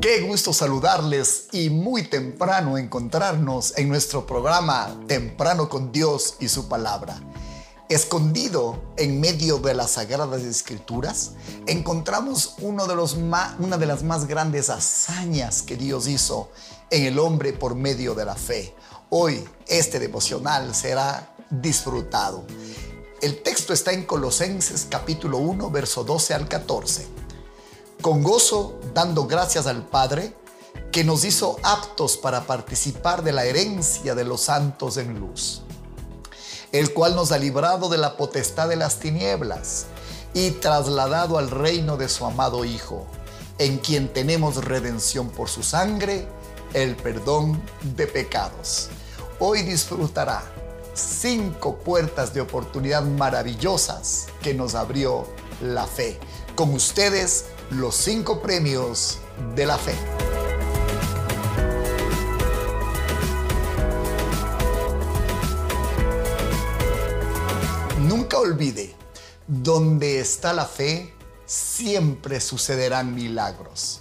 Qué gusto saludarles y muy temprano encontrarnos en nuestro programa Temprano con Dios y su palabra. Escondido en medio de las sagradas escrituras, encontramos una de las más grandes hazañas que Dios hizo en el hombre por medio de la fe. Hoy este devocional será disfrutado. El texto está en Colosenses capítulo 1, verso 12 al 14 con gozo dando gracias al Padre que nos hizo aptos para participar de la herencia de los santos en luz, el cual nos ha librado de la potestad de las tinieblas y trasladado al reino de su amado Hijo, en quien tenemos redención por su sangre, el perdón de pecados. Hoy disfrutará cinco puertas de oportunidad maravillosas que nos abrió la fe. Con ustedes, los cinco premios de la fe. Nunca olvide, donde está la fe, siempre sucederán milagros.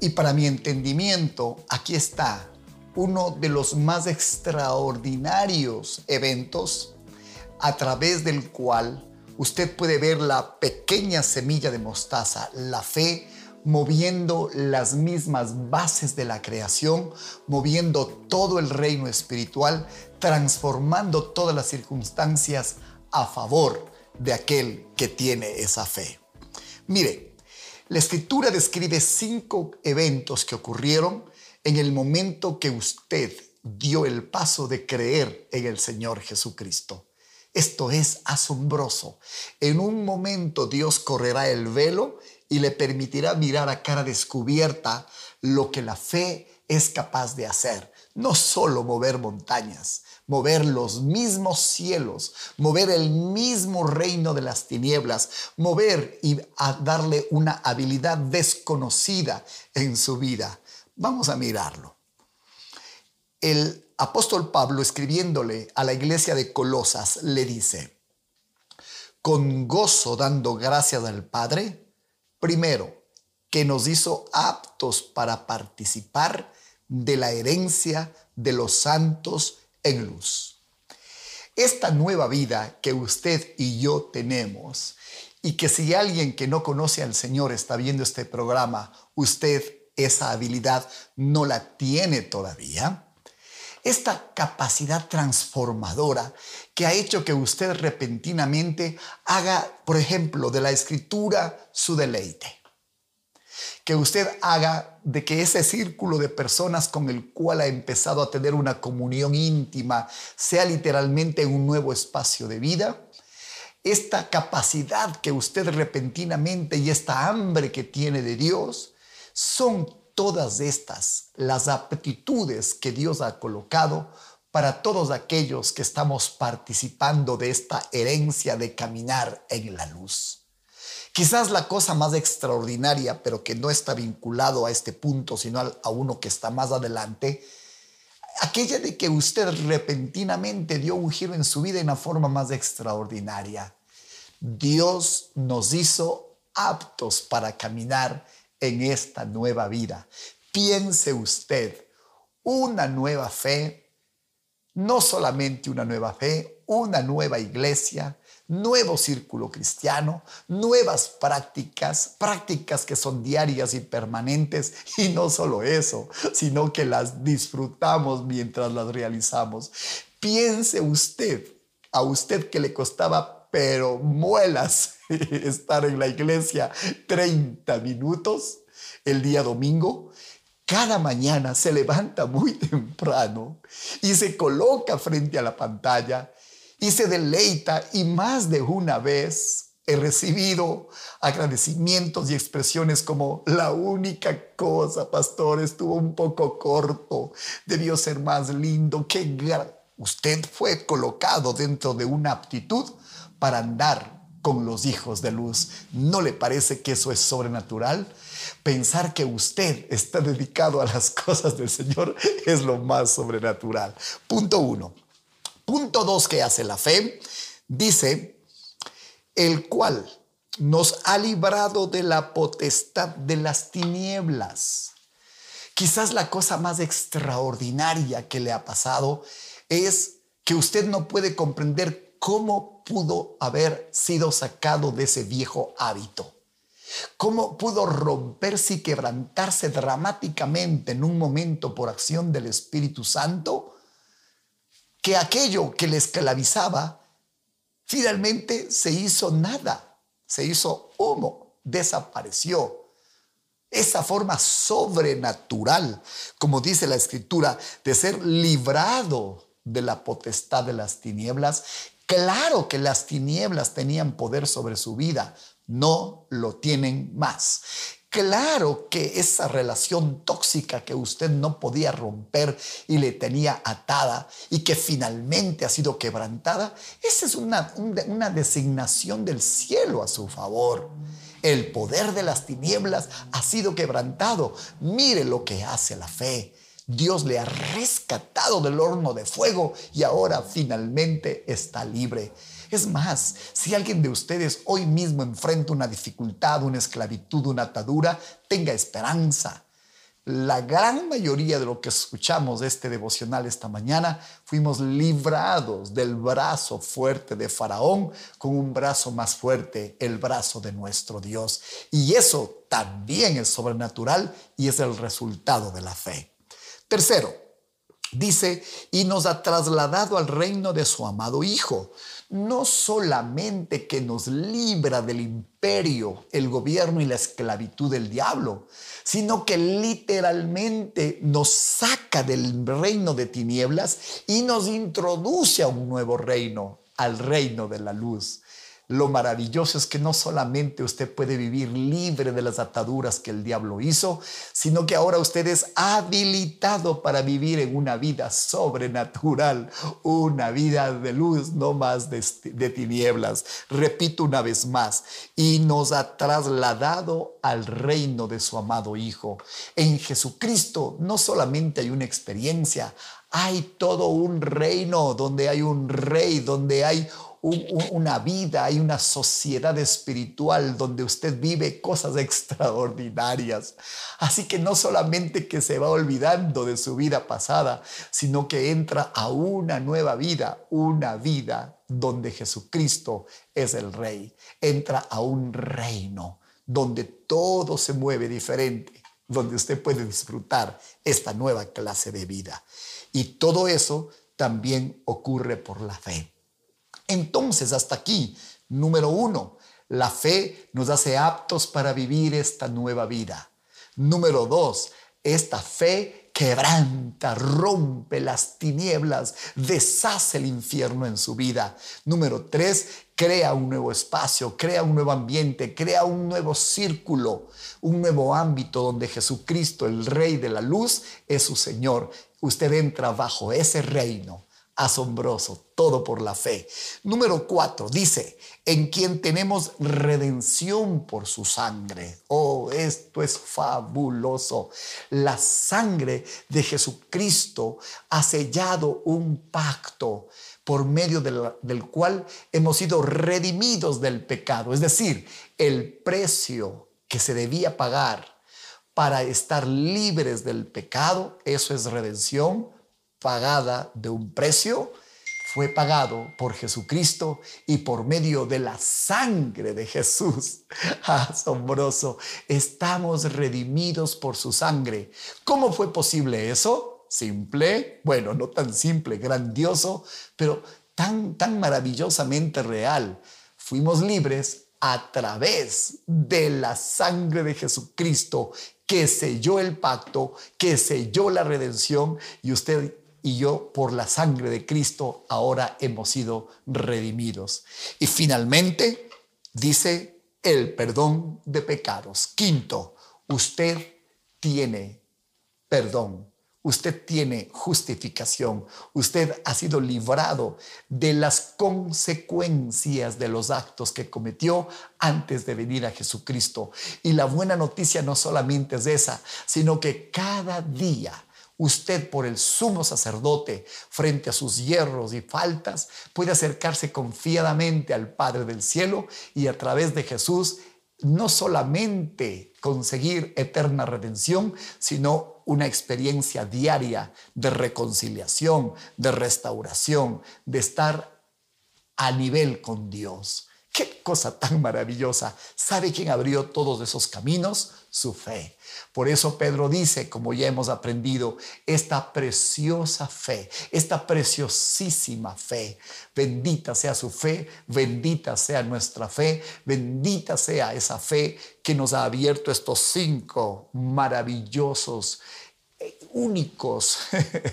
Y para mi entendimiento, aquí está uno de los más extraordinarios eventos a través del cual usted puede ver la pequeña semilla de mostaza, la fe moviendo las mismas bases de la creación, moviendo todo el reino espiritual, transformando todas las circunstancias a favor de aquel que tiene esa fe. Mire, la escritura describe cinco eventos que ocurrieron en el momento que usted dio el paso de creer en el Señor Jesucristo. Esto es asombroso. En un momento Dios correrá el velo y le permitirá mirar a cara descubierta lo que la fe es capaz de hacer. No solo mover montañas, mover los mismos cielos, mover el mismo reino de las tinieblas, mover y darle una habilidad desconocida en su vida. Vamos a mirarlo. El apóstol Pablo, escribiéndole a la iglesia de Colosas, le dice, con gozo dando gracias al Padre, primero, que nos hizo aptos para participar de la herencia de los santos en luz. Esta nueva vida que usted y yo tenemos, y que si alguien que no conoce al Señor está viendo este programa, usted esa habilidad no la tiene todavía, esta capacidad transformadora que ha hecho que usted repentinamente haga, por ejemplo, de la escritura su deleite. Que usted haga de que ese círculo de personas con el cual ha empezado a tener una comunión íntima sea literalmente un nuevo espacio de vida. Esta capacidad que usted repentinamente y esta hambre que tiene de Dios son todas estas las aptitudes que Dios ha colocado para todos aquellos que estamos participando de esta herencia de caminar en la luz. Quizás la cosa más extraordinaria, pero que no está vinculado a este punto, sino a uno que está más adelante, aquella de que usted repentinamente dio un giro en su vida en la forma más extraordinaria. Dios nos hizo aptos para caminar en esta nueva vida. Piense usted, una nueva fe, no solamente una nueva fe, una nueva iglesia, nuevo círculo cristiano, nuevas prácticas, prácticas que son diarias y permanentes, y no solo eso, sino que las disfrutamos mientras las realizamos. Piense usted, a usted que le costaba pero muelas estar en la iglesia 30 minutos el día domingo, cada mañana se levanta muy temprano y se coloca frente a la pantalla y se deleita y más de una vez he recibido agradecimientos y expresiones como la única cosa, pastor, estuvo un poco corto, debió ser más lindo, que usted fue colocado dentro de una aptitud para andar con los hijos de luz. ¿No le parece que eso es sobrenatural? Pensar que usted está dedicado a las cosas del Señor es lo más sobrenatural. Punto uno. Punto dos que hace la fe, dice, el cual nos ha librado de la potestad de las tinieblas. Quizás la cosa más extraordinaria que le ha pasado es que usted no puede comprender cómo pudo haber sido sacado de ese viejo hábito. ¿Cómo pudo romperse y quebrantarse dramáticamente en un momento por acción del Espíritu Santo? Que aquello que le esclavizaba finalmente se hizo nada, se hizo humo, desapareció. Esa forma sobrenatural, como dice la escritura, de ser librado de la potestad de las tinieblas, claro que las tinieblas tenían poder sobre su vida, no lo tienen más. Claro que esa relación tóxica que usted no podía romper y le tenía atada y que finalmente ha sido quebrantada, esa es una, una designación del cielo a su favor. El poder de las tinieblas ha sido quebrantado. Mire lo que hace la fe. Dios le ha rescatado del horno de fuego y ahora finalmente está libre. Es más, si alguien de ustedes hoy mismo enfrenta una dificultad, una esclavitud, una atadura, tenga esperanza. La gran mayoría de lo que escuchamos de este devocional esta mañana fuimos librados del brazo fuerte de Faraón con un brazo más fuerte, el brazo de nuestro Dios. Y eso también es sobrenatural y es el resultado de la fe. Tercero, dice, y nos ha trasladado al reino de su amado Hijo no solamente que nos libra del imperio, el gobierno y la esclavitud del diablo, sino que literalmente nos saca del reino de tinieblas y nos introduce a un nuevo reino, al reino de la luz. Lo maravilloso es que no solamente usted puede vivir libre de las ataduras que el diablo hizo, sino que ahora usted es habilitado para vivir en una vida sobrenatural, una vida de luz, no más de, de tinieblas. Repito una vez más, y nos ha trasladado al reino de su amado Hijo. En Jesucristo no solamente hay una experiencia, hay todo un reino donde hay un rey, donde hay una vida, hay una sociedad espiritual donde usted vive cosas extraordinarias. Así que no solamente que se va olvidando de su vida pasada, sino que entra a una nueva vida, una vida donde Jesucristo es el rey. Entra a un reino donde todo se mueve diferente, donde usted puede disfrutar esta nueva clase de vida. Y todo eso también ocurre por la fe. Entonces, hasta aquí, número uno, la fe nos hace aptos para vivir esta nueva vida. Número dos, esta fe quebranta, rompe las tinieblas, deshace el infierno en su vida. Número tres, crea un nuevo espacio, crea un nuevo ambiente, crea un nuevo círculo, un nuevo ámbito donde Jesucristo, el Rey de la Luz, es su Señor. Usted entra bajo ese reino asombroso, todo por la fe. Número cuatro, dice, en quien tenemos redención por su sangre. Oh, esto es fabuloso. La sangre de Jesucristo ha sellado un pacto por medio del, del cual hemos sido redimidos del pecado. Es decir, el precio que se debía pagar para estar libres del pecado, eso es redención pagada de un precio, fue pagado por Jesucristo y por medio de la sangre de Jesús. Asombroso. Estamos redimidos por su sangre. ¿Cómo fue posible eso? Simple, bueno, no tan simple, grandioso, pero tan, tan maravillosamente real. Fuimos libres a través de la sangre de Jesucristo que selló el pacto, que selló la redención y usted y yo por la sangre de Cristo ahora hemos sido redimidos. Y finalmente dice el perdón de pecados. Quinto, usted tiene perdón. Usted tiene justificación. Usted ha sido librado de las consecuencias de los actos que cometió antes de venir a Jesucristo. Y la buena noticia no solamente es esa, sino que cada día usted por el sumo sacerdote frente a sus hierros y faltas puede acercarse confiadamente al Padre del cielo y a través de Jesús no solamente conseguir eterna redención, sino una experiencia diaria de reconciliación, de restauración, de estar a nivel con Dios. Qué cosa tan maravillosa. ¿Sabe quién abrió todos esos caminos? Su fe. Por eso Pedro dice, como ya hemos aprendido, esta preciosa fe, esta preciosísima fe. Bendita sea su fe, bendita sea nuestra fe, bendita sea esa fe que nos ha abierto estos cinco maravillosos eh, únicos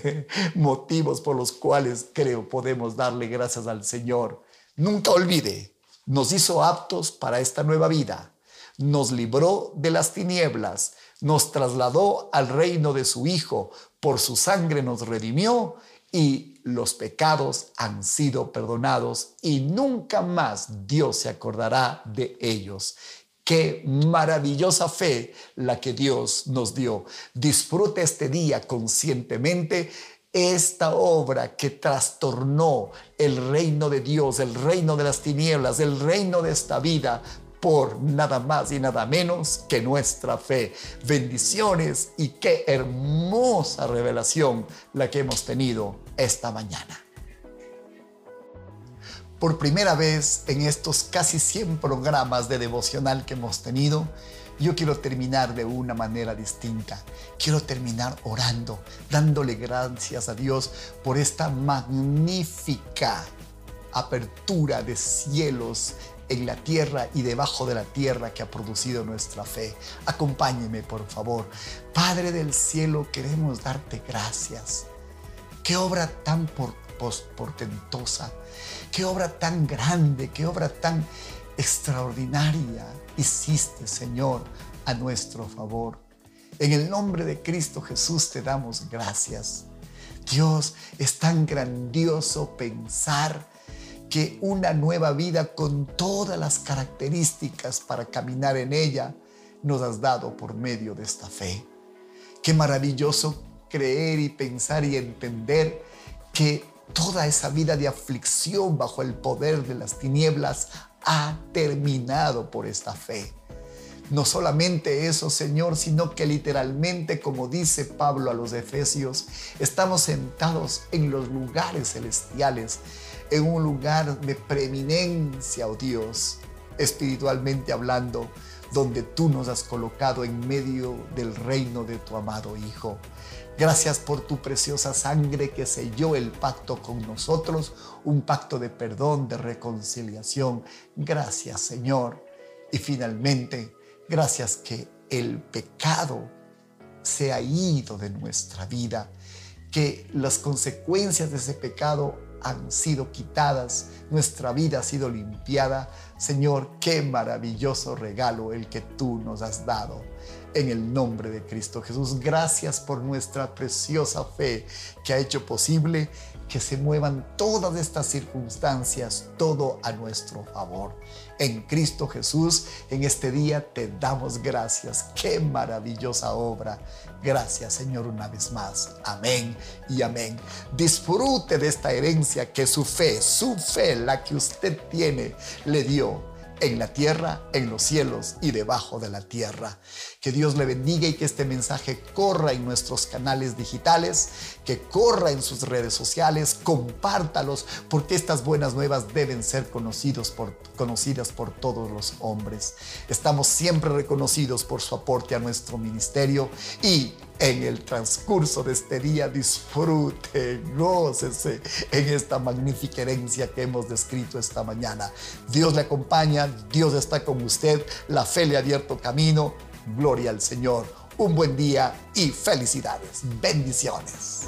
motivos por los cuales creo podemos darle gracias al Señor. Nunca olvide, nos hizo aptos para esta nueva vida, nos libró de las tinieblas, nos trasladó al reino de su Hijo, por su sangre nos redimió y los pecados han sido perdonados y nunca más Dios se acordará de ellos. Qué maravillosa fe la que Dios nos dio. Disfrute este día conscientemente esta obra que trastornó el reino de Dios, el reino de las tinieblas, el reino de esta vida, por nada más y nada menos que nuestra fe. Bendiciones y qué hermosa revelación la que hemos tenido esta mañana. Por primera vez en estos casi 100 programas de devocional que hemos tenido, yo quiero terminar de una manera distinta. Quiero terminar orando, dándole gracias a Dios por esta magnífica apertura de cielos en la tierra y debajo de la tierra que ha producido nuestra fe. Acompáñeme, por favor. Padre del cielo, queremos darte gracias. Qué obra tan portentosa, qué obra tan grande, qué obra tan extraordinaria hiciste, Señor, a nuestro favor. En el nombre de Cristo Jesús te damos gracias. Dios, es tan grandioso pensar que una nueva vida con todas las características para caminar en ella nos has dado por medio de esta fe. Qué maravilloso creer y pensar y entender que toda esa vida de aflicción bajo el poder de las tinieblas ha terminado por esta fe. No solamente eso, Señor, sino que literalmente, como dice Pablo a los Efesios, estamos sentados en los lugares celestiales en un lugar de preeminencia, oh Dios, espiritualmente hablando, donde tú nos has colocado en medio del reino de tu amado Hijo. Gracias por tu preciosa sangre que selló el pacto con nosotros, un pacto de perdón, de reconciliación. Gracias, Señor. Y finalmente, gracias que el pecado se ha ido de nuestra vida, que las consecuencias de ese pecado han sido quitadas, nuestra vida ha sido limpiada. Señor, qué maravilloso regalo el que tú nos has dado. En el nombre de Cristo Jesús, gracias por nuestra preciosa fe que ha hecho posible que se muevan todas estas circunstancias, todo a nuestro favor. En Cristo Jesús, en este día te damos gracias. Qué maravillosa obra. Gracias Señor una vez más. Amén y amén. Disfrute de esta herencia que su fe, su fe, la que usted tiene, le dio en la tierra, en los cielos y debajo de la tierra. Que Dios le bendiga y que este mensaje corra en nuestros canales digitales, que corra en sus redes sociales, compártalos, porque estas buenas nuevas deben ser conocidos por, conocidas por todos los hombres. Estamos siempre reconocidos por su aporte a nuestro ministerio y en el transcurso de este día disfrute, gócese en esta magnífica herencia que hemos descrito esta mañana. Dios le acompaña, Dios está con usted, la fe le ha abierto camino. Gloria al Señor. Un buen día y felicidades. Bendiciones.